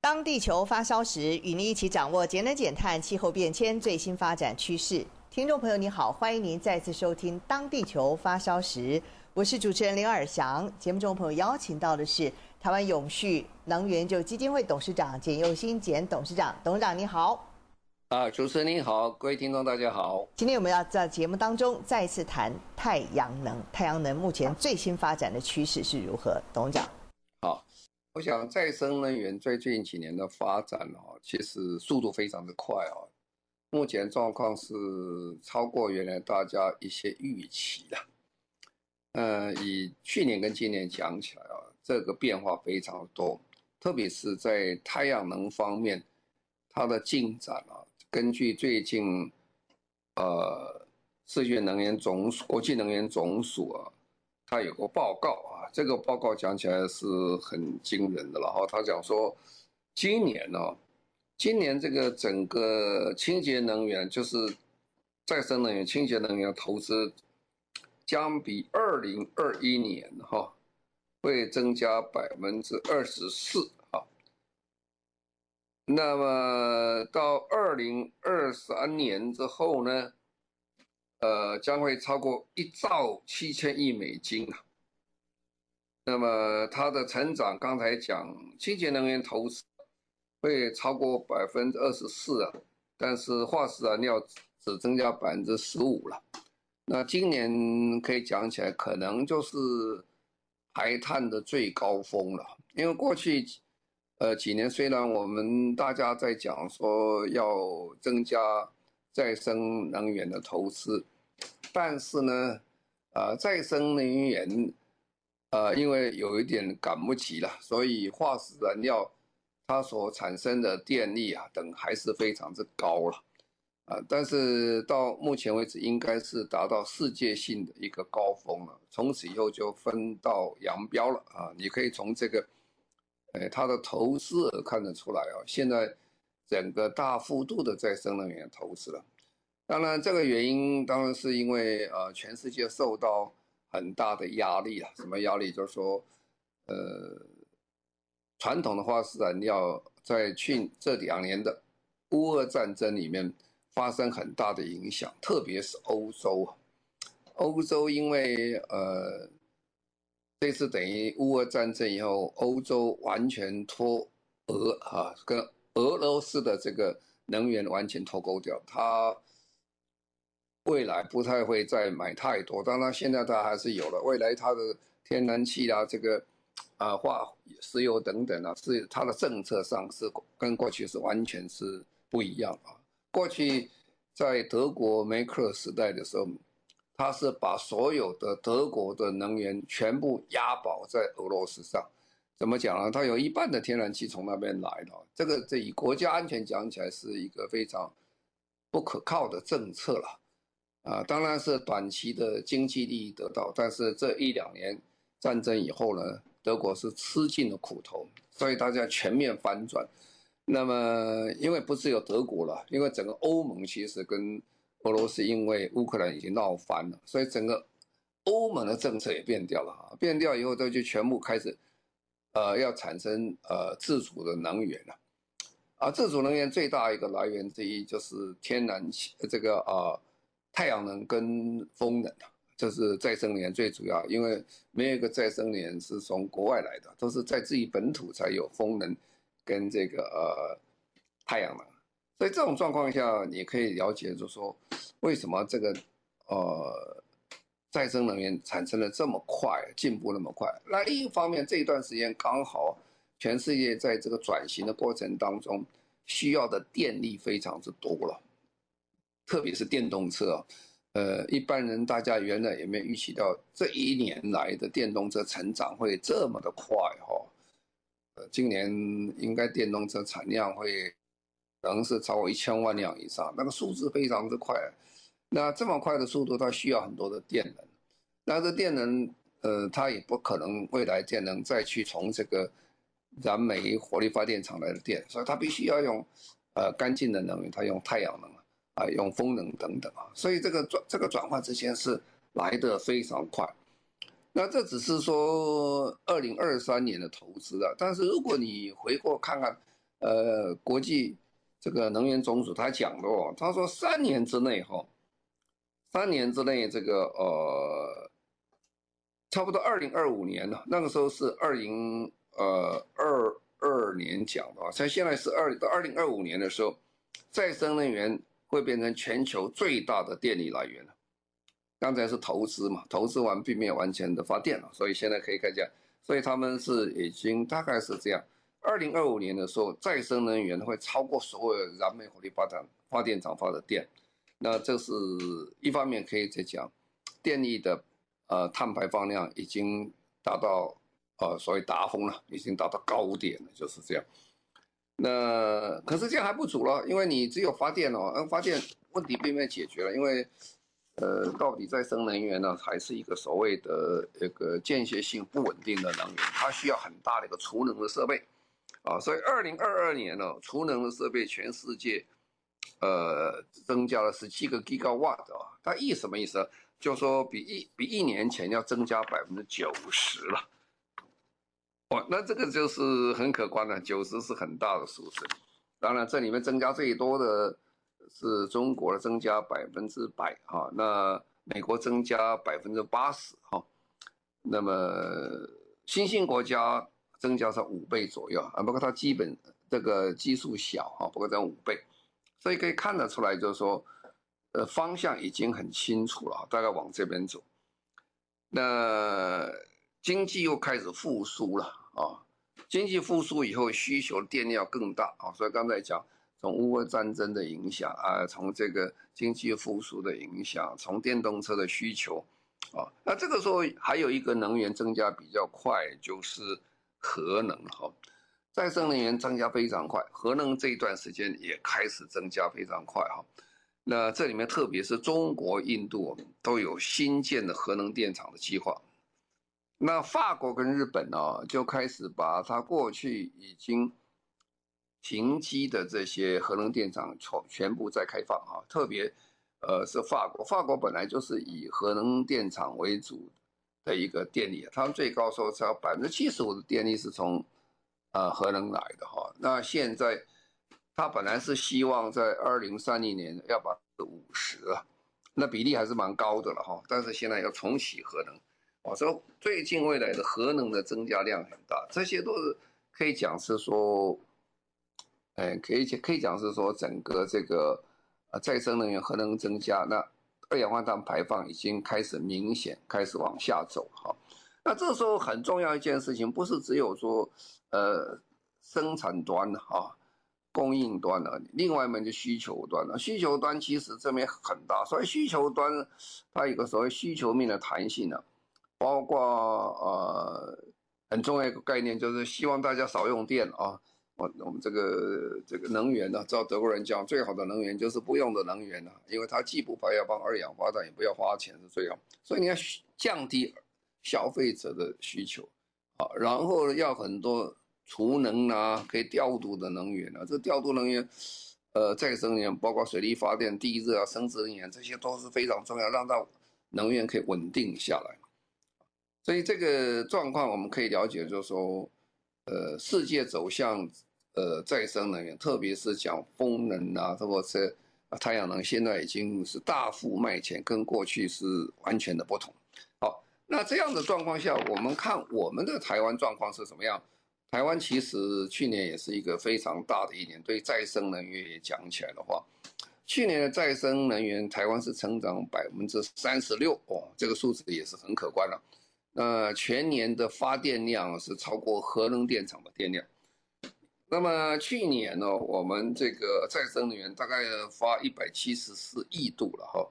当地球发烧时，与您一起掌握节能减碳、气候变迁最新发展趋势。听众朋友，你好，欢迎您再次收听《当地球发烧时》，我是主持人林尔翔。节目中朋友邀请到的是台湾永续能源就基金会董事长简佑新简董事长，董事长你好。啊，主持人您好，各位听众大家好。今天我们要在节目当中再次谈太阳能。太阳能目前最新发展的趋势是如何？董事长。我想再生能源最近几年的发展哦，其实速度非常的快哦。目前状况是超过原来大家一些预期的。呃，以去年跟今年讲起来啊，这个变化非常多，特别是在太阳能方面，它的进展啊。根据最近，呃，世界能源总署、国际能源总署啊，它有个报告啊，这个报告讲起来是很惊人的了哈。他讲说，今年呢、哦，今年这个整个清洁能源，就是再生能源、清洁能源投资，将比二零二一年哈，会增加百分之二十四。那么到二零二三年之后呢，呃，将会超过一兆七千亿美金啊。那么它的成长，刚才讲清洁能源投资会超过百分之二十四啊，但是化石燃料只增加百分之十五了。那今年可以讲起来，可能就是排碳的最高峰了，因为过去。呃，几年虽然我们大家在讲说要增加再生能源的投资，但是呢，呃，再生能源，呃，因为有一点赶不及了，所以化石燃料它所产生的电力啊等还是非常之高了，啊、但是到目前为止应该是达到世界性的一个高峰了，从此以后就分道扬镳了啊，你可以从这个。哎，它的投资看得出来啊，现在整个大幅度的再生能源投资了。当然，这个原因当然是因为呃，全世界受到很大的压力啊。什么压力？就是说，呃，传统的化石燃料在去这两年的乌俄战争里面发生很大的影响，特别是欧洲啊。欧洲因为呃。这次等于乌俄战争以后，欧洲完全脱俄啊，跟俄罗斯的这个能源完全脱钩掉。它未来不太会再买太多，当然现在它还是有了。未来它的天然气啊，这个啊化石油等等啊，是它的政策上是跟过去是完全是不一样啊。过去在德国梅克尔时代的时候。他是把所有的德国的能源全部押宝在俄罗斯上，怎么讲呢？他有一半的天然气从那边来的，这个这以国家安全讲起来是一个非常不可靠的政策了，啊，当然是短期的经济利益得到，但是这一两年战争以后呢，德国是吃尽了苦头，所以大家全面反转。那么因为不是有德国了，因为整个欧盟其实跟俄罗斯因为乌克兰已经闹翻了，所以整个欧盟的政策也变掉了啊！变掉以后，这就全部开始，呃，要产生呃自主的能源了。啊，自主能源最大一个来源之一就是天然气，这个啊、太阳能跟风能啊，这是再生能源最主要。因为没有一个再生能源是从国外来的，都是在自己本土才有风能跟这个呃太阳能。所以这种状况下，你可以了解，就是说，为什么这个，呃，再生能源产生的这么快，进步那么快？那另一方面，这一段时间刚好，全世界在这个转型的过程当中，需要的电力非常之多了，特别是电动车，呃，一般人大家原来也没有预期到，这一年来的电动车成长会这么的快哈。今年应该电动车产量会可能是超过一千万辆以上，那个数字非常之快。那这么快的速度，它需要很多的电能。那这电能，呃，它也不可能未来电能再去从这个燃煤火力发电厂来的电，所以它必须要用呃干净的能源，它用太阳能啊，用风能等等啊。所以这个转这个转换之前是来得非常快。那这只是说二零二三年的投资啊，但是如果你回过看看，呃，国际这个能源总署他讲的哦，他说三年之内哈，三年之内这个呃，差不多二零二五年呢，那个时候是二零呃二二年讲的啊，像现在是二到二零二五年的时候，再生能源会变成全球最大的电力来源了。刚才是投资嘛，投资完并没有完全的发电了，所以现在可以看一下，所以他们是已经大概是这样，二零二五年的时候，再生能源会超过所有燃煤火力发电发电厂发的电，那这是一方面可以再讲，电力的呃碳排放量已经达到呃所谓达峰了，已经达到高点了，就是这样。那可是这样还不足了，因为你只有发电哦，嗯，发电问题并没有解决了，因为。呃，到底再生能源呢，还是一个所谓的一个间歇性不稳定的能源？它需要很大的一个储能的设备，啊，所以二零二二年呢，储能的设备全世界，呃，增加了十七个 gigawatt 啊，它意什么意思？就说比一比一年前要增加百分之九十了，哦，那这个就是很可观的，九十是很大的数字。当然，这里面增加最多的。是中国的增加百分之百哈，那美国增加百分之八十哈，那么新兴国家增加是五倍左右啊，不过它基本这个基数小哈，不过在五倍，所以可以看得出来，就是说，呃，方向已经很清楚了，大概往这边走。那经济又开始复苏了啊，经济复苏以后需求电力要更大啊，所以刚才讲。从乌俄战争的影响啊，从这个经济复苏的影响，从电动车的需求，啊，那这个时候还有一个能源增加比较快，就是核能哈，再生能源增加非常快，核能这一段时间也开始增加非常快哈。那这里面特别是中国、印度都有新建的核能电厂的计划，那法国跟日本呢，就开始把它过去已经。停机的这些核能电厂全全部再开放哈，特别，呃，是法国，法国本来就是以核能电厂为主的一个电力，他们最高说只要百分之七十五的电力是从，呃，核能来的哈。那现在，他本来是希望在二零三零年要把五十啊，那比例还是蛮高的了哈。但是现在要重启核能，我说最近未来的核能的增加量很大，这些都是可以讲是说。哎，可以可以讲是说，整个这个呃再生能源核能增加，那二氧化碳排放已经开始明显开始往下走哈。那这时候很重要一件事情，不是只有说呃生产端哈，供应端的，另外一面就需求端了。需求端其实这边很大，所以需求端它有个所谓需求面的弹性呢，包括呃很重要一个概念就是希望大家少用电啊。我我们这个这个能源呢，照德国人讲，最好的能源就是不用的能源呢，因为它既不排放二氧化碳，也不要花钱是最好。所以你要降低消费者的需求，啊，然后要很多储能啊，可以调度的能源啊，这调度能源，呃，再生能源包括水力发电、地热啊、生质能源，这些都是非常重要，让它能源可以稳定下来。所以这个状况我们可以了解，就是说，呃，世界走向。呃，再生能源，特别是讲风能啊，或者是太阳能，现在已经是大幅迈前，跟过去是完全的不同。好，那这样的状况下，我们看我们的台湾状况是什么样？台湾其实去年也是一个非常大的一年，对再生能源也讲起来的话，去年的再生能源台湾是成长百分之三十六哦，这个数字也是很可观了。呃全年的发电量是超过核能电厂的电量。那么去年呢，我们这个再生能源大概发一百七十四亿度了哈，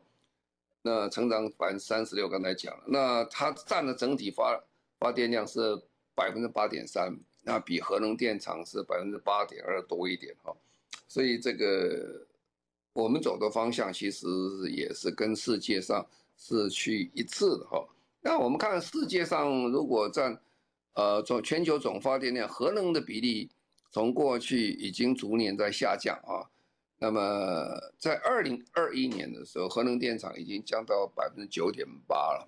那成长百分之三十六，刚才讲了，那它占的整体发发电量是百分之八点三，那比核能电厂是百分之八点二多一点哈，所以这个我们走的方向其实也是跟世界上是去一致的哈。那我们看世界上如果占呃总全球总发电量，核能的比例从过去已经逐年在下降啊。那么在二零二一年的时候，核能电厂已经降到百分之九点八了，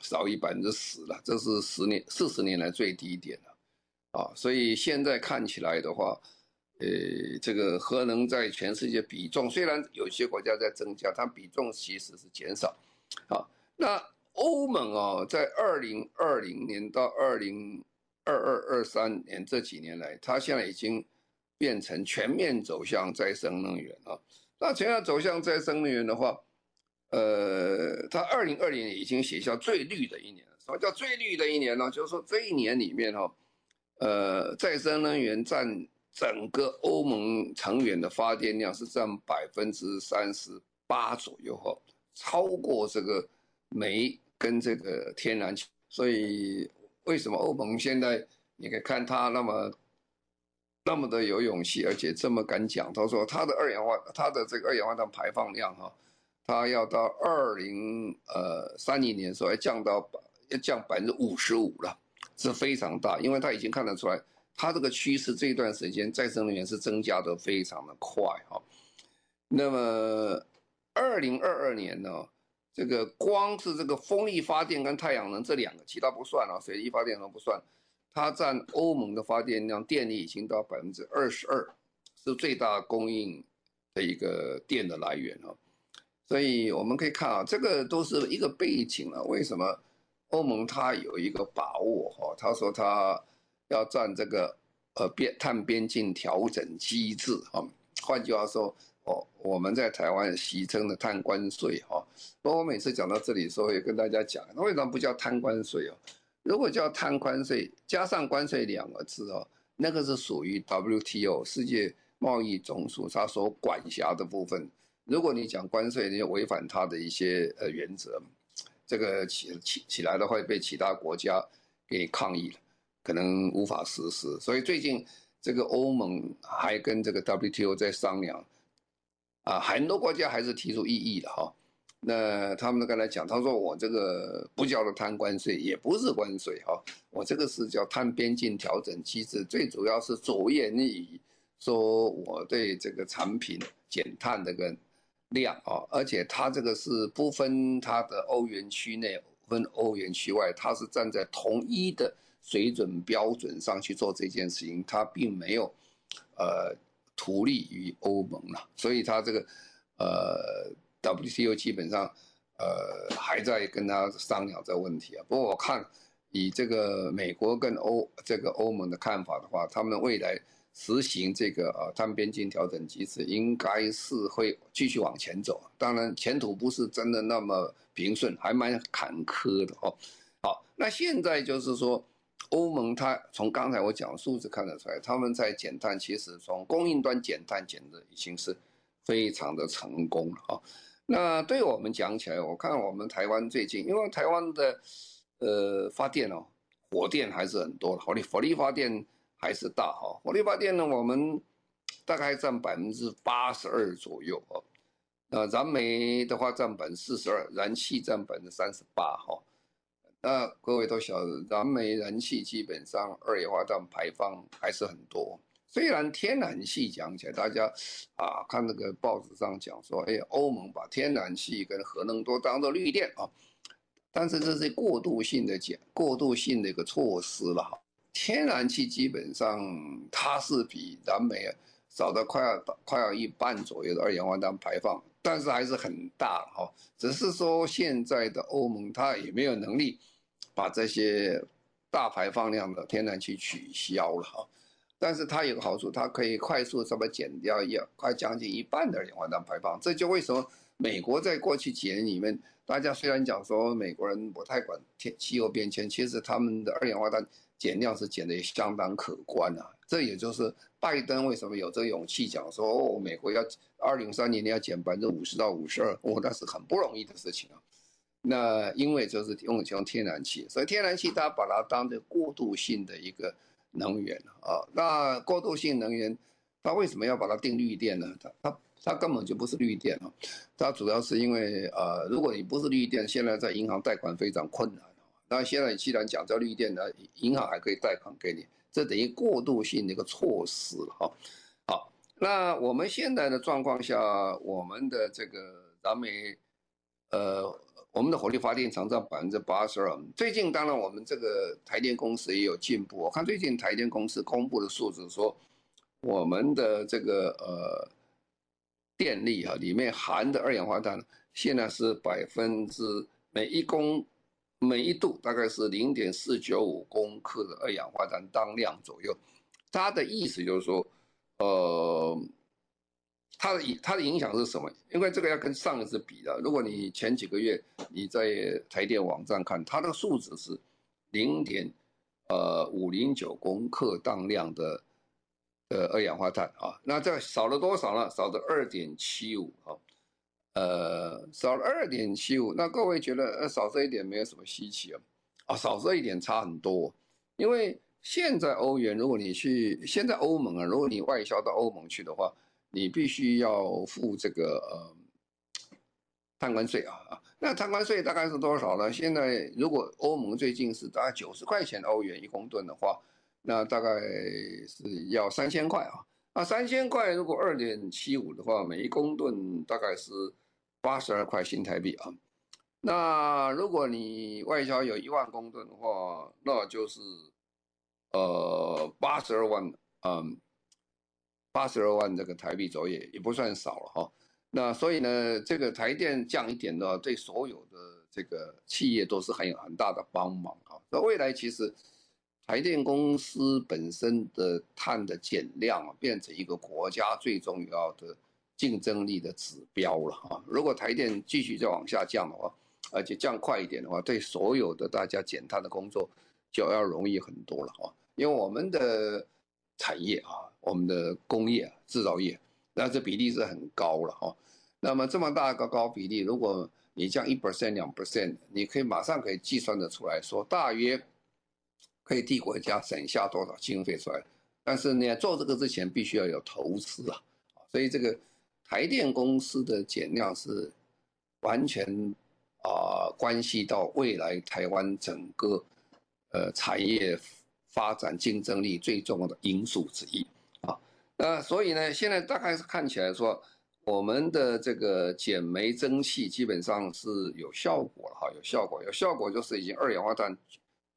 少于百分之十了，这是十年四十年来最低点了，啊，所以现在看起来的话，呃，这个核能在全世界比重虽然有些国家在增加，它比重其实是减少，啊，那欧盟啊，在二零二零年到二零二二二三年这几年来，它现在已经。变成全面走向再生能源啊！那全面走向再生能源的话，呃，它二零二零年已经写下最绿的一年。什么叫最绿的一年呢？就是说这一年里面哈，呃，再生能源占整个欧盟成员的发电量是占百分之三十八左右哈，超过这个煤跟这个天然气。所以为什么欧盟现在你可以看它那么？那么的有勇气，而且这么敢讲。他说他的二氧化他的这个二氧化碳排放量哈，他要到二零呃三零年时候要降到要降百分之五十五了，是非常大。因为他已经看得出来，他这个趋势这一段时间再生能源是增加的非常的快哈。那么二零二二年呢，这个光是这个风力发电跟太阳能这两个，其他不算啊，水力发电都不算。它占欧盟的发电量，电力已经到百分之二十二，是最大供应的一个电的来源啊。所以我们可以看啊，这个都是一个背景啊。为什么欧盟它有一个把握哈？他说他要占这个呃边碳边境调整机制啊。换句话说，哦，我们在台湾习称的碳关税哈。不过我每次讲到这里的时候，也跟大家讲，那为什么不叫碳关税哦？如果叫碳关税加上关税两个字哦，那个是属于 WTO 世界贸易总署它所管辖的部分。如果你讲关税，你就违反它的一些呃原则，这个起起起来的话被其他国家给抗议了，可能无法实施。所以最近这个欧盟还跟这个 WTO 在商量，啊，很多国家还是提出异议的哈。那他们刚才讲，他说我这个不叫做碳关税，也不是关税哈，我这个是叫碳边境调整机制，最主要是着眼于说我对这个产品减碳这个量啊，而且它这个是不分它的欧元区内，分欧元区外，它是站在同一的水准标准上去做这件事情，它并没有呃图利于欧盟了，所以它这个呃。WTO 基本上，呃，还在跟他商量这个问题啊。不过我看，以这个美国跟欧这个欧盟的看法的话，他们未来实行这个呃碳边境调整机制，应该是会继续往前走。当然，前途不是真的那么平顺，还蛮坎坷的哦。好，那现在就是说，欧盟它从刚才我讲数字看得出来，他们在减碳，其实从供应端减碳减的已经是非常的成功了啊。那对我们讲起来，我看我们台湾最近，因为台湾的呃发电哦，火电还是很多的，火力火力发电还是大哈。火力发电呢，我们大概占百分之八十二左右哦。那燃煤的话占百分之四十二，燃气占百分之三十八哈。那各位都晓得，燃煤、燃气基本上二氧化碳排放还是很多。虽然天然气讲起来，大家啊看那个报纸上讲说，哎，欧盟把天然气跟核能都当做绿电啊，但是这是过渡性的减，过渡性的一个措施了哈。天然气基本上它是比燃煤少的快要快要一半左右的二氧化碳排放，但是还是很大哈。只是说现在的欧盟它也没有能力把这些大排放量的天然气取消了哈。但是它有个好处，它可以快速什么减掉一快将近一半的二氧化碳排放。这就为什么美国在过去几年里面，大家虽然讲说美国人不太管天气候变迁，其实他们的二氧化碳减量是减得也相当可观啊。这也就是拜登为什么有这勇气讲说哦，美国要二零三零年要减百分之五十到五十二，哦，那是很不容易的事情啊。那因为就是用用天然气，所以天然气它把它当成过渡性的一个。能源啊。那过渡性能源，它为什么要把它定绿电呢？它它它根本就不是绿电啊，它主要是因为呃，如果你不是绿电，现在在银行贷款非常困难。那现在既然讲到绿电呢，银行还可以贷款给你，这等于过渡性的一个措施了哈。好，那我们现在的状况下，我们的这个燃煤，呃。我们的火力发电厂占百分之八十二。最近当然我们这个台电公司也有进步。我看最近台电公司公布的数字说，我们的这个呃电力啊里面含的二氧化碳现在是百分之每一公每一度大概是零点四九五公克的二氧化碳当量左右。它的意思就是说，呃。它的影它的影响是什么？因为这个要跟上一次比的。如果你前几个月你在台电网站看，它的数值是零点呃五零九公克当量的呃二氧化碳啊，那这少了多少呢？少了二点七五啊，呃少了二点七五。那各位觉得呃少这一点没有什么稀奇啊？啊少这一点差很多，因为现在欧元，如果你去现在欧盟啊，如果你外销到欧盟去的话。你必须要付这个呃贪官税啊，那贪官税大概是多少呢？现在如果欧盟最近是大概九十块钱欧元一公吨的话，那大概是要三千块啊。那三千块如果二点七五的话，每一公吨大概是八十二块新台币啊。那如果你外销有一万公吨的话，那就是呃八十二万嗯。八十二万这个台币左右也不算少了哈，那所以呢，这个台电降一点的话，对所有的这个企业都是很有很大的帮忙啊。那未来其实台电公司本身的碳的减量啊，变成一个国家最重要的竞争力的指标了啊。如果台电继续再往下降的话，而且降快一点的话，对所有的大家减碳的工作就要容易很多了啊，因为我们的产业啊。我们的工业制造业，那这比例是很高了哈。那么这么大个高比例，如果你降一 percent、两 percent，你可以马上可以计算得出来说，大约可以替国家省下多少经费出来。但是呢，做这个之前必须要有投资啊。所以这个台电公司的减量是完全啊关系到未来台湾整个呃产业发展竞争力最重要的因素之一啊。那所以呢，现在大概是看起来说，我们的这个减煤增气基本上是有效果了哈，有效果，有效果就是已经二氧化碳，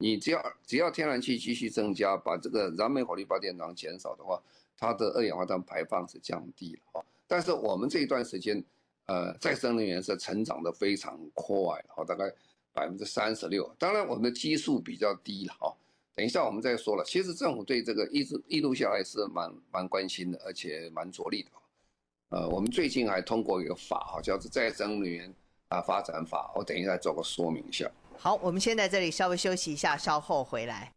你只要只要天然气继续增加，把这个燃煤火力发电厂减少的话，它的二氧化碳排放是降低了哈。但是我们这一段时间，呃，再生能源是成长得非常快哈，大概百分之三十六，当然我们的基数比较低了哈。等一下，我们再说了。其实政府对这个一直一路下来是蛮蛮关心的，而且蛮着力的。呃，我们最近还通过一个法哈，叫做再生能源啊发展法。我等一下做个说明一下。好，我们先在这里稍微休息一下，稍后回来。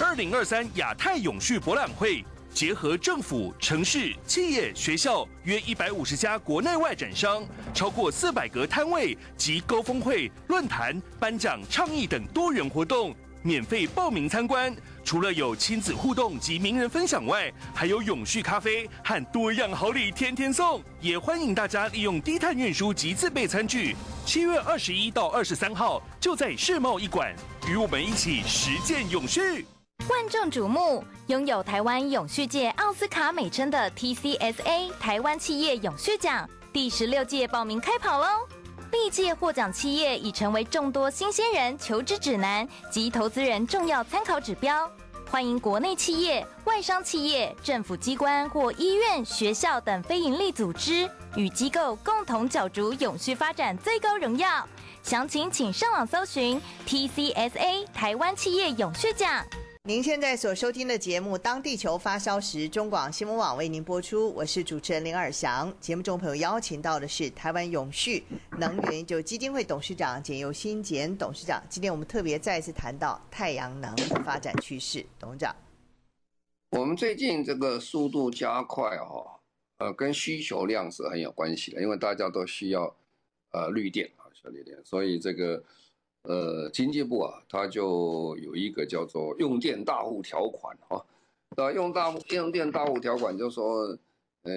二零二三亚太永续博览会结合政府、城市、企业、学校约一百五十家国内外展商，超过四百个摊位及高峰会、论坛、颁奖、倡议等多元活动。免费报名参观，除了有亲子互动及名人分享外，还有永续咖啡和多样好礼天天送。也欢迎大家利用低碳运输及自备餐具。七月二十一到二十三号，就在世贸一馆，与我们一起实践永续。万众瞩目，拥有台湾永续界奥斯卡美称的 TCSA 台湾企业永续奖第十六届报名开跑喽！历届获奖企业已成为众多新鲜人求职指南及投资人重要参考指标。欢迎国内企业、外商企业、政府机关或医院、学校等非营利组织与机构共同角逐永续发展最高荣耀。详情请上网搜寻 TCSA 台湾企业永续奖。您现在所收听的节目《当地球发烧时》，中广新闻网为您播出。我是主持人林尔祥。节目中朋友邀请到的是台湾永续能源研究基金会董事长简尤新简董事长。今天我们特别再次谈到太阳能发展趋势，董事长。我们最近这个速度加快哈，呃，跟需求量是很有关系的，因为大家都需要呃绿电啊，需要绿电，所以这个呃，经济部啊，它就有一个叫做用电大户条款啊，那，用大用电大户条款就说，呃，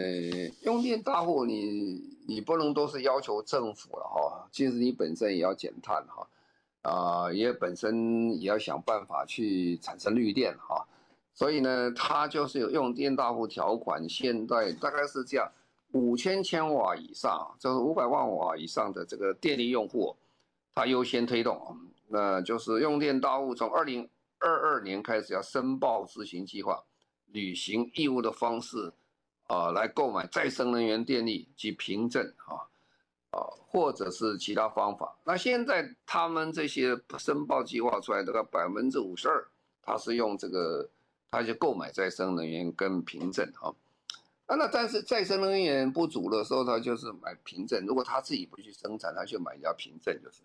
用电大户你你不能都是要求政府了哈，其实你本身也要减碳哈，啊，也本身也要想办法去产生绿电哈，所以呢，它就是有用电大户条款，现在大概是这样，五千千瓦以上，就是五百万瓦以上的这个电力用户。它优先推动，那就是用电大户从二零二二年开始要申报执行计划，履行义务的方式，啊，来购买再生能源电力及凭证，啊，啊，或者是其他方法。那现在他们这些申报计划出来的百分之五十二，他是用这个，他就购买再生能源跟凭证，哈。啊，那但是再生能源不足的时候，他就是买凭证。如果他自己不去生产，他就买一家凭证，就是。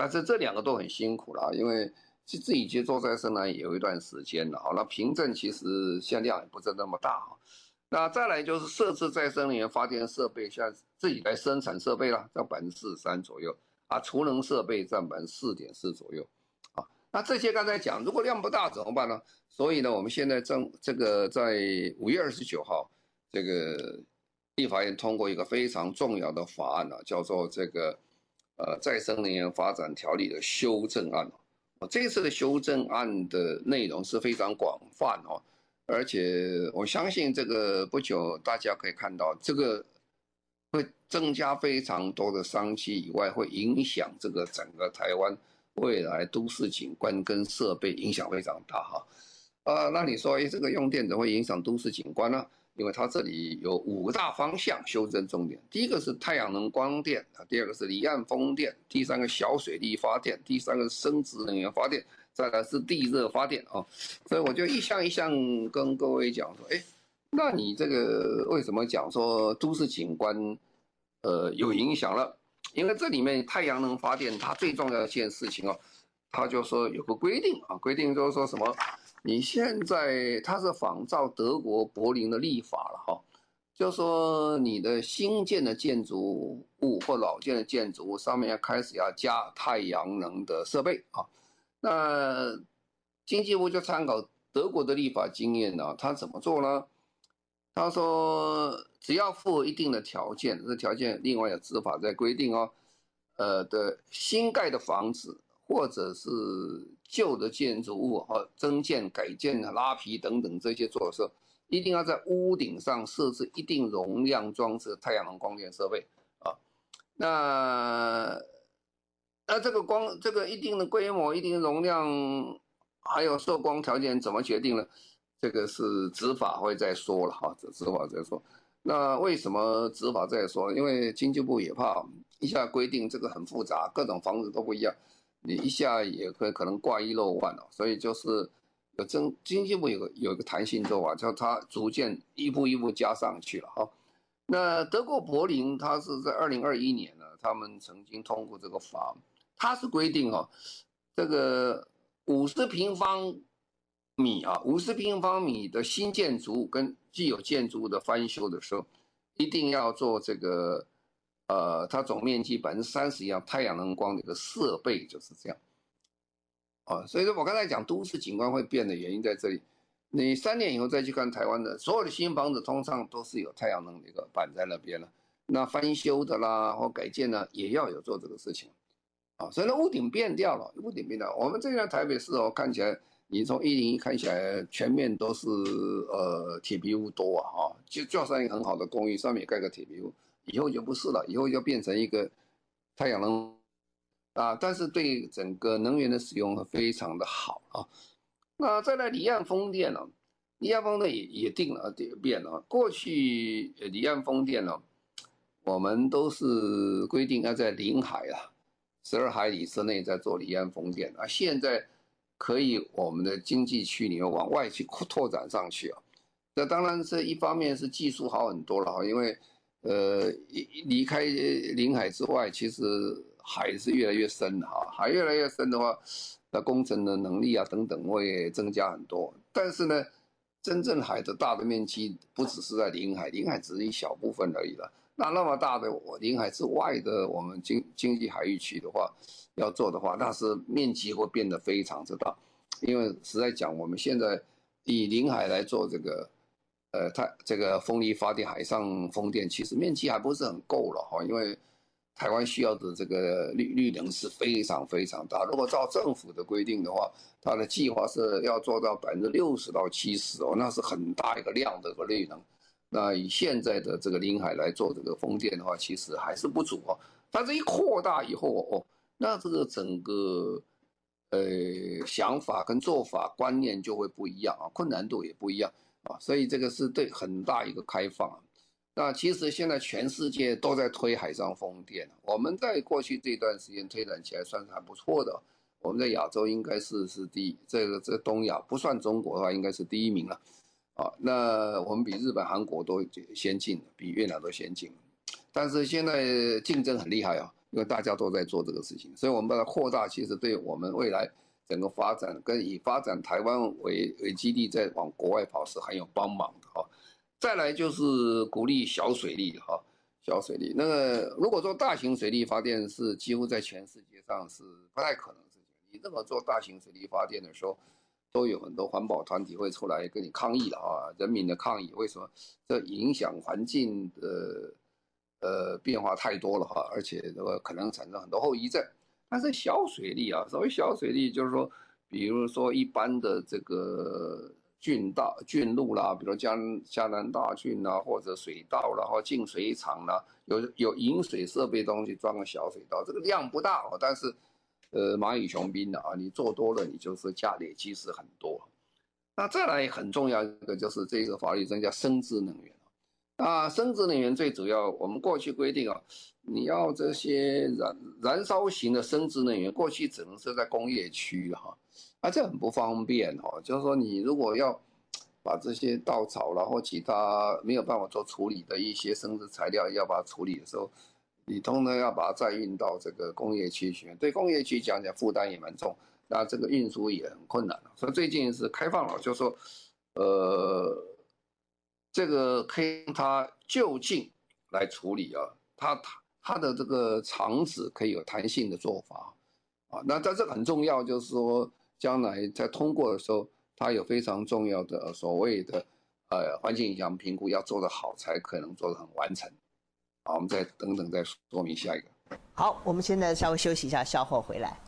但是这两个都很辛苦了，因为自自己去做再生呢也有一段时间了。好，那凭证其实限量也不是那么大哈。那再来就是设置再生能源发电设备，像自己来生产设备了，占百分之四十三左右啊，储能设备占百分之四点四左右啊。那这些刚才讲，如果量不大怎么办呢？所以呢，我们现在正这个在五月二十九号，这个立法院通过一个非常重要的法案啊，叫做这个。呃，再生能源发展条例的修正案，哦，这次的修正案的内容是非常广泛哦，而且我相信这个不久大家可以看到，这个会增加非常多的商机以外，会影响这个整个台湾未来都市景观跟设备影响非常大哈。啊，那你说，哎，这个用电怎么会影响都市景观呢？因为它这里有五个大方向修正重点，第一个是太阳能光电啊，第二个是离岸风电，第三个小水力发电，第三个是生质能源发电，再来是地热发电啊。所以我就一项一项跟各位讲说，哎，那你这个为什么讲说都市景观呃有影响了？因为这里面太阳能发电它最重要的一件事情哦，它就说有个规定啊，规定就是说什么？你现在它是仿照德国柏林的立法了哈，就说你的新建的建筑物或老建的建筑物上面要开始要加太阳能的设备啊。那经济部就参考德国的立法经验呢，他怎么做呢？他说只要符合一定的条件，这条件另外有执法在规定哦。呃的新盖的房子或者是。旧的建筑物和增建、改建、拉皮等等这些做的时候，一定要在屋顶上设置一定容量装置太阳能光电设备啊。那那这个光这个一定的规模、一定容量，还有受光条件怎么决定呢？这个是执法会再说了哈，执法再说。那为什么执法再说？因为经济部也怕一下规定这个很复杂，各种房子都不一样。你一下也会可能挂一漏万哦，所以就是有经经济部有个有个弹性做法，叫它逐渐一步一步加上去了哈。那德国柏林，它是在二零二一年呢，他们曾经通过这个法，它是规定哈，这个五十平方米啊，五十平方米的新建筑物跟既有建筑物的翻修的时候，一定要做这个。呃，它总面积百分之三十以上太阳能光的一个设备就是这样，啊，所以说我刚才讲都市景观会变的原因在这里。你三年以后再去看台湾的所有的新房子，通常都是有太阳能的一个板在那边了。那翻修的啦或改建呢，也要有做这个事情，啊，所以呢屋顶变掉了，屋顶变掉。我们这边台北市哦，看起来你从一零一看起来全面都是呃铁皮屋多啊，哈，就就算一个很好的公寓，上面也盖个铁皮屋。以后就不是了，以后就变成一个太阳能啊，但是对整个能源的使用非常的好啊。那再来离岸风电呢？离岸风电也也定了，也变了。过去离岸风电呢，我们都是规定要在领海啊，十二海里之内在做离岸风电啊。现在可以我们的经济区里面往外去扩拓展上去啊。那当然是一方面是技术好很多了哈，因为。呃，离开领海之外，其实海是越来越深的哈。海越来越深的话，那工程的能力啊等等会增加很多。但是呢，真正海的大的面积不只是在领海，领海只是一小部分而已了。那那么大的我临海之外的我们经经济海域区的话，要做的话，那是面积会变得非常之大，因为实在讲，我们现在以临海来做这个，呃，它这个风力发电、海上风电，其实面积还不是很够了哈，因为台湾需要的这个绿绿能是非常非常大。如果照政府的规定的话，它的计划是要做到百分之六十到七十哦，那是很大一个量的个绿能。那以现在的这个临海来做这个风电的话，其实还是不足哦。但是一扩大以后哦，那这个整个呃想法跟做法观念就会不一样啊，困难度也不一样啊。所以这个是对很大一个开放。那其实现在全世界都在推海上风电，我们在过去这段时间推展起来算是还不错的。我们在亚洲应该是是第一，这个这东亚不算中国的话，应该是第一名了。啊，那我们比日本、韩国都先进，比越南都先进，但是现在竞争很厉害啊，因为大家都在做这个事情，所以我们把它扩大，其实对我们未来整个发展跟以发展台湾为为基地，再往国外跑是很有帮忙的哈。再来就是鼓励小水利哈，小水利。那个如果说大型水利发电是几乎在全世界上是不太可能的事情，你这么做大型水利发电的时候。都有很多环保团体会出来跟你抗议的啊，人民的抗议，为什么？这影响环境的呃变化太多了哈，而且这个可能产生很多后遗症。但是小水利啊，所谓小水利就是说，比如说一般的这个郡道、郡路啦，比如江江南大郡啦，或者水道啦，或进水厂啦，有有饮水设备东西装个小水道，这个量不大哦，但是。呃，蚂蚁雄兵的啊，你做多了，你就是价累其实很多。那再来很重要一个就是这个法律增加生质能源啊，生质能源最主要，我们过去规定啊，你要这些燃燃烧型的生质能源，过去只能是在工业区哈，啊，这很不方便哈。就是说，你如果要把这些稻草然后其他没有办法做处理的一些生质材料，要把它处理的时候。你通常要把它再运到这个工业区去，对工业区讲讲负担也蛮重，那这个运输也很困难。所以最近是开放了，就是说，呃，这个可以用它就近来处理啊，它它它的这个肠子可以有弹性的做法啊。那在这个很重要，就是说将来在通过的时候，它有非常重要的所谓的呃环境影响评估要做得好，才可能做得很完成。好，我们再等等再说明下一个。好，我们现在稍微休息一下，稍后回来。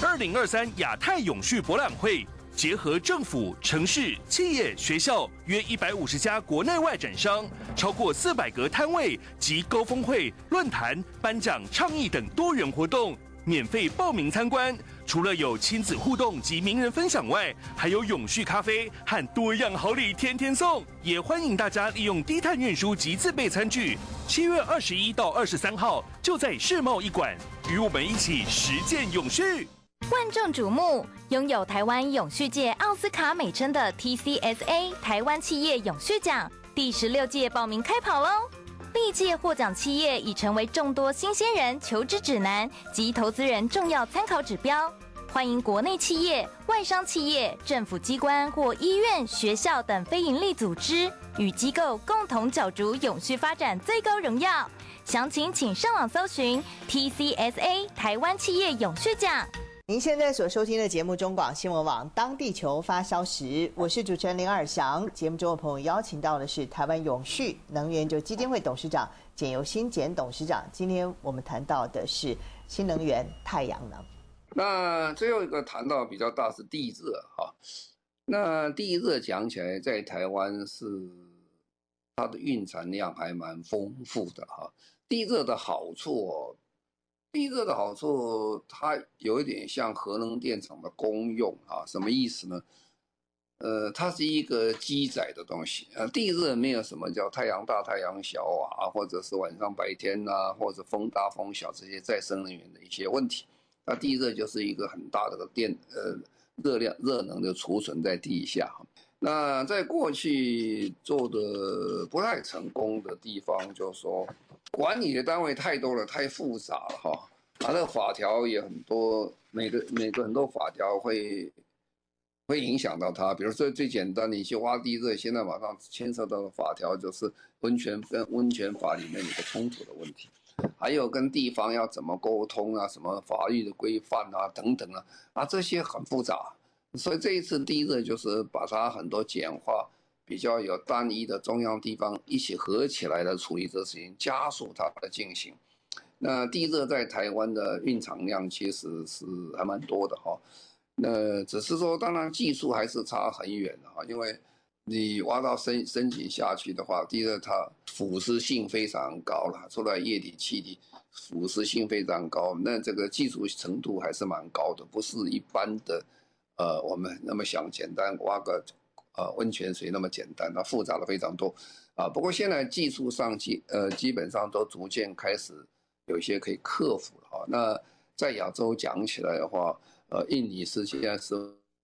二零二三亚太永续博览会结合政府、城市、企业、学校约一百五十家国内外展商，超过四百个摊位及高峰会、论坛、颁奖、倡议等多元活动。免费报名参观，除了有亲子互动及名人分享外，还有永续咖啡和多样好礼天天送。也欢迎大家利用低碳运输及自备餐具。七月二十一到二十三号，就在世贸一馆，与我们一起实践永续。万众瞩目，拥有台湾永续界奥斯卡美称的 TCSA 台湾企业永续奖第十六届报名开跑喽！历届获奖企业已成为众多新鲜人求职指南及投资人重要参考指标。欢迎国内企业、外商企业、政府机关或医院、学校等非营利组织与机构共同角逐永续发展最高荣耀。详情请上网搜寻 TCSA 台湾企业永续奖。您现在所收听的节目中广新闻网《当地球发烧时》，我是主持人林尔祥。节目中的朋友邀请到的是台湾永续能源就基金会董事长简尤新简董事长。今天我们谈到的是新能源太阳能。那最后一个谈到比较大是地热哈。那地热讲起来，在台湾是它的蕴藏量还蛮丰富的哈。地热的好处哦。地热的好处，它有一点像核能电厂的功用啊，什么意思呢？呃，它是一个机载的东西啊。地热没有什么叫太阳大、太阳小啊，或者是晚上白天呐、或者风大风小这些再生能源的一些问题。那地热就是一个很大的个电呃热量热能的储存在地下。那在过去做的不太成功的地方，就是说。管理的单位太多了，太复杂了哈，它的法条也很多，每个每个很多法条会会影响到它。比如说最简单的，你去挖地热，现在马上牵涉到的法条就是温泉跟温泉法里面有个冲突的问题，还有跟地方要怎么沟通啊，什么法律的规范啊等等啊，啊这些很复杂。所以这一次地热就是把它很多简化，比较有单一的中央地方一起合起来的处理这事情，加速它的进行。那地热在台湾的蕴藏量其实是还蛮多的哈。那只是说，当然技术还是差很远的哈，因为你挖到深深井下去的话，地热它腐蚀性非常高了，出来液体气体腐蚀性非常高，那这个技术程度还是蛮高的，不是一般的。呃，我们那么想简单挖个呃温泉水那么简单，它复杂的非常多啊。不过现在技术上基呃基本上都逐渐开始有些可以克服了哈。那在亚洲讲起来的话，呃，印尼是现在是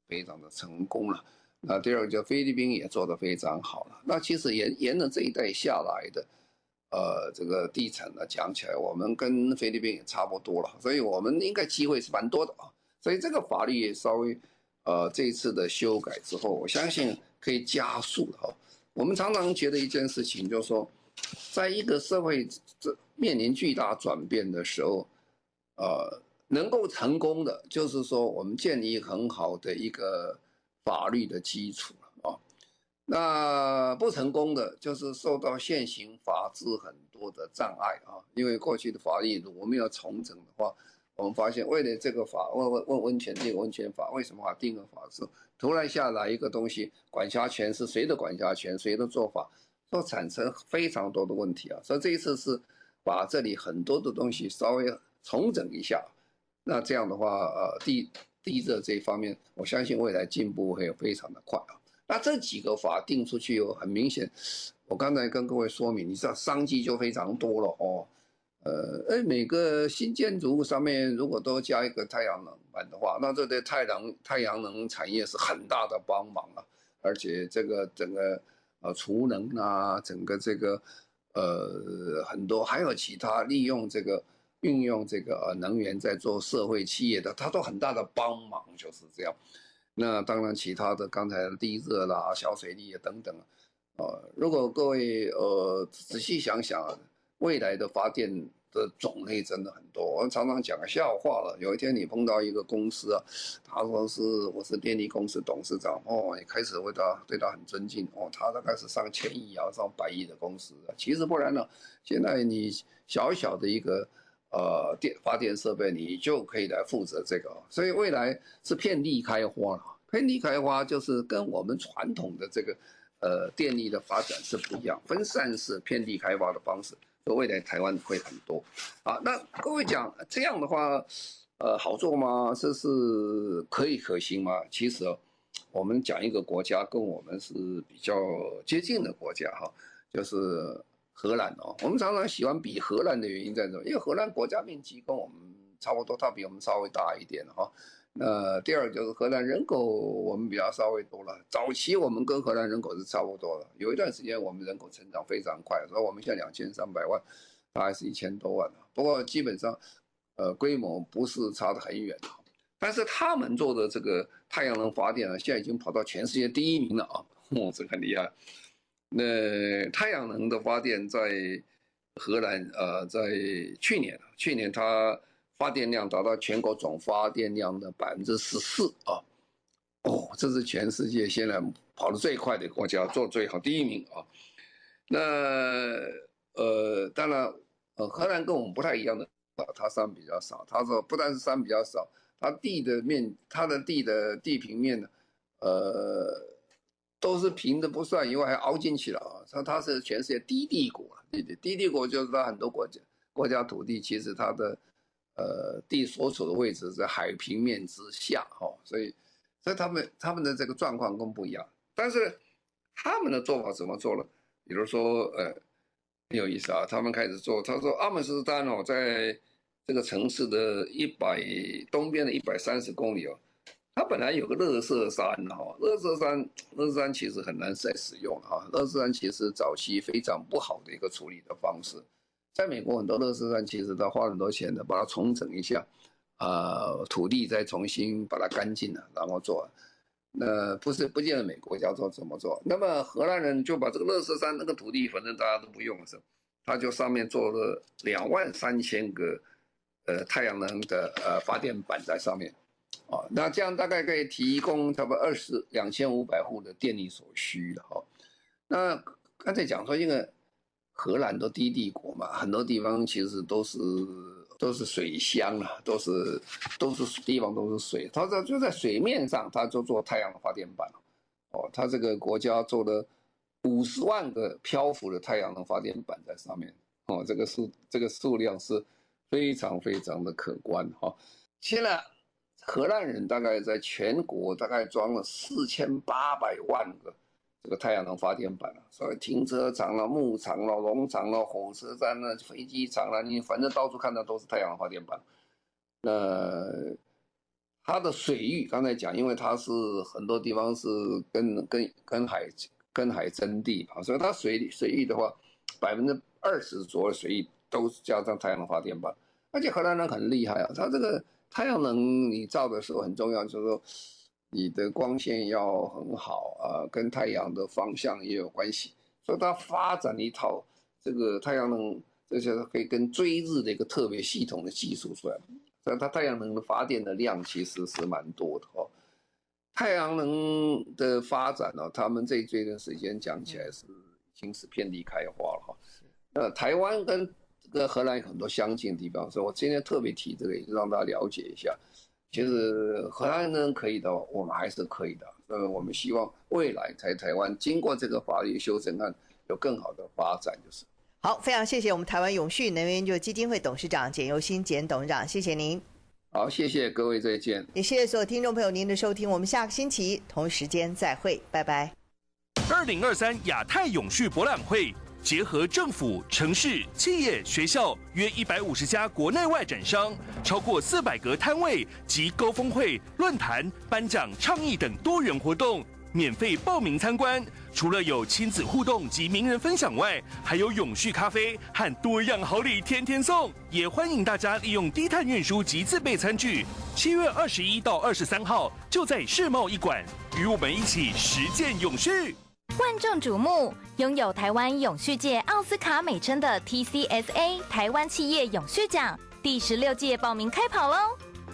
非常的成功了。那第二个就菲律宾也做得非常好了。那其实沿沿着这一带下来的，呃，这个地产呢讲起来，我们跟菲律宾也差不多了，所以我们应该机会是蛮多的啊。所以这个法律也稍微。呃，这一次的修改之后，我相信可以加速哈。我们常常觉得一件事情，就是说，在一个社会这面临巨大转变的时候，呃，能够成功的，就是说我们建立很好的一个法律的基础啊。那不成功的，就是受到现行法制很多的障碍啊。因为过去的法律如果没有重整的话。我们发现，为了这个法，问问问温泉这个温泉法，为什么法定个法是突然下来一个东西，管辖权是谁的管辖权，谁的做法，都产生非常多的问题啊。所以这一次是把这里很多的东西稍微重整一下，那这样的话，呃，地地热这一方面，我相信未来进步会非常的快啊。那这几个法定出去以后，很明显，我刚才跟各位说明，你知道商机就非常多了哦。呃，哎，每个新建筑物上面如果都加一个太阳能板的话，那这对太阳太阳能产业是很大的帮忙啊。而且这个整个呃储能啊，整个这个呃很多还有其他利用这个运用这个呃能源在做社会企业的，它都很大的帮忙，就是这样。那当然其他的刚才的地热啦、小水利啊等等，呃，如果各位呃仔细想想啊。未来的发电的种类真的很多，我常常讲个笑话了。有一天你碰到一个公司啊，他说是我是电力公司董事长哦，你开始为他对他很尊敬哦，他大概是上千亿啊，上百亿的公司。其实不然呢，现在你小小的一个呃电发电设备，你就可以来负责这个。所以未来是遍地开花了，遍地开花就是跟我们传统的这个呃电力的发展是不一样，分散式遍地开花的方式。未来台湾会很多，啊，那各位讲这样的话，呃，好做吗？这是可以可行吗？其实，我们讲一个国家跟我们是比较接近的国家哈，就是荷兰哦。我们常常喜欢比荷兰的原因在这，因为荷兰国家面积跟我们差不多，它比我们稍微大一点哈。那第二就是荷兰人口，我们比较稍微多了。早期我们跟荷兰人口是差不多的，有一段时间我们人口成长非常快，所以我们现在两千三百万，大概是一千多万。不过基本上，呃，规模不是差得很远。但是他们做的这个太阳能发电呢，现在已经跑到全世界第一名了啊，哦，这很厉害。那太阳能的发电在荷兰，呃，在去年，去年它。发电量达到全国总发电量的百分之十四啊！哦，这是全世界现在跑得最快的国家，做最好第一名啊！那呃，当然，呃，荷兰跟我们不太一样的，它山比较少。他说，不但是山比较少，它地的面，它的地的地平面呢，呃，都是平的不算，因为还凹进去了啊！它它是全世界低地国，对对，低地国就是它很多国家国家土地，其实它的。呃，地所处的位置在海平面之下，哈，所以，所以他们他们的这个状况跟不一样。但是他们的做法怎么做呢？比如说，呃，很有意思啊，他们开始做，他说阿姆斯特丹哦，在这个城市的一百东边的一百三十公里哦，它本来有个垃圾山哈，垃圾山，垃圾山其实很难再使用了哈，垃圾山其实早期非常不好的一个处理的方式。在美国，很多垃圾山其实都花很多钱的，把它重整一下，呃，土地再重新把它干净了，然后做。那不是不见得美国家都这么做。那么荷兰人就把这个乐色山那个土地，反正大家都不用的时候，他就上面做了两万三千个呃太阳能的呃发电板在上面，啊，那这样大概可以提供差不多二十两千五百户的电力所需的哈。那刚才讲说，因为荷兰都低地国嘛，很多地方其实都是。都是水乡啊，都是都是地方都是水，它在就在水面上，它就做太阳能发电板哦，它这个国家做了五十万个漂浮的太阳能发电板在上面，哦，这个数这个数量是非常非常的可观哈。现在荷兰人大概在全国大概装了四千八百万个。这个太阳能发电板啊，所以停车场了、牧场了、农场了、火车站了、飞机场了，你反正到处看到都是太阳能发电板。那它的水域，刚才讲，因为它是很多地方是跟跟跟海跟海争地啊，所以它水水域的话，百分之二十左右的水域都是加上太阳能发电板。而且荷兰人很厉害啊，它这个太阳能你造的时候很重要，就是说。你的光线要很好啊，跟太阳的方向也有关系，所以它发展了一套这个太阳能，这些可以跟追日的一个特别系统的技术出来，所以它太阳能的发电的量其实是蛮多的哦。太阳能的发展呢，他们这这段时间讲起来是已经是遍地开花了哈。呃，台湾跟这个荷兰有很多相近的地方，所以我今天特别提这个，也让大家了解一下。其实荷兰人可以的，我们还是可以的。呃，我们希望未来在台湾经过这个法律修正案，有更好的发展，就是。好，非常谢谢我们台湾永续能源研究基金会董事长简尤新简董事长，谢谢您。好，谢谢各位，再见。也谢谢所有听众朋友您的收听，我们下个星期同时间再会，拜拜。二零二三亚太永续博览会。结合政府、城市、企业、学校约一百五十家国内外展商，超过四百个摊位及高峰会、论坛、颁奖、倡议等多元活动，免费报名参观。除了有亲子互动及名人分享外，还有永续咖啡和多样好礼天天送。也欢迎大家利用低碳运输及自备餐具。七月二十一到二十三号，就在世贸一馆，与我们一起实践永续。万众瞩目，拥有台湾永续界奥斯卡美称的 TCSA 台湾企业永续奖第十六届报名开跑喽！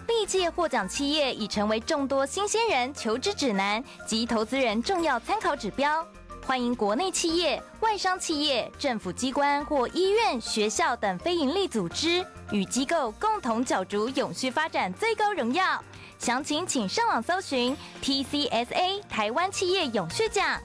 历届获奖企业已成为众多新鲜人求职指南及投资人重要参考指标。欢迎国内企业、外商企业、政府机关或医院、学校等非营利组织与机构共同角逐永续发展最高荣耀。详情请上网搜寻 TCSA 台湾企业永续奖。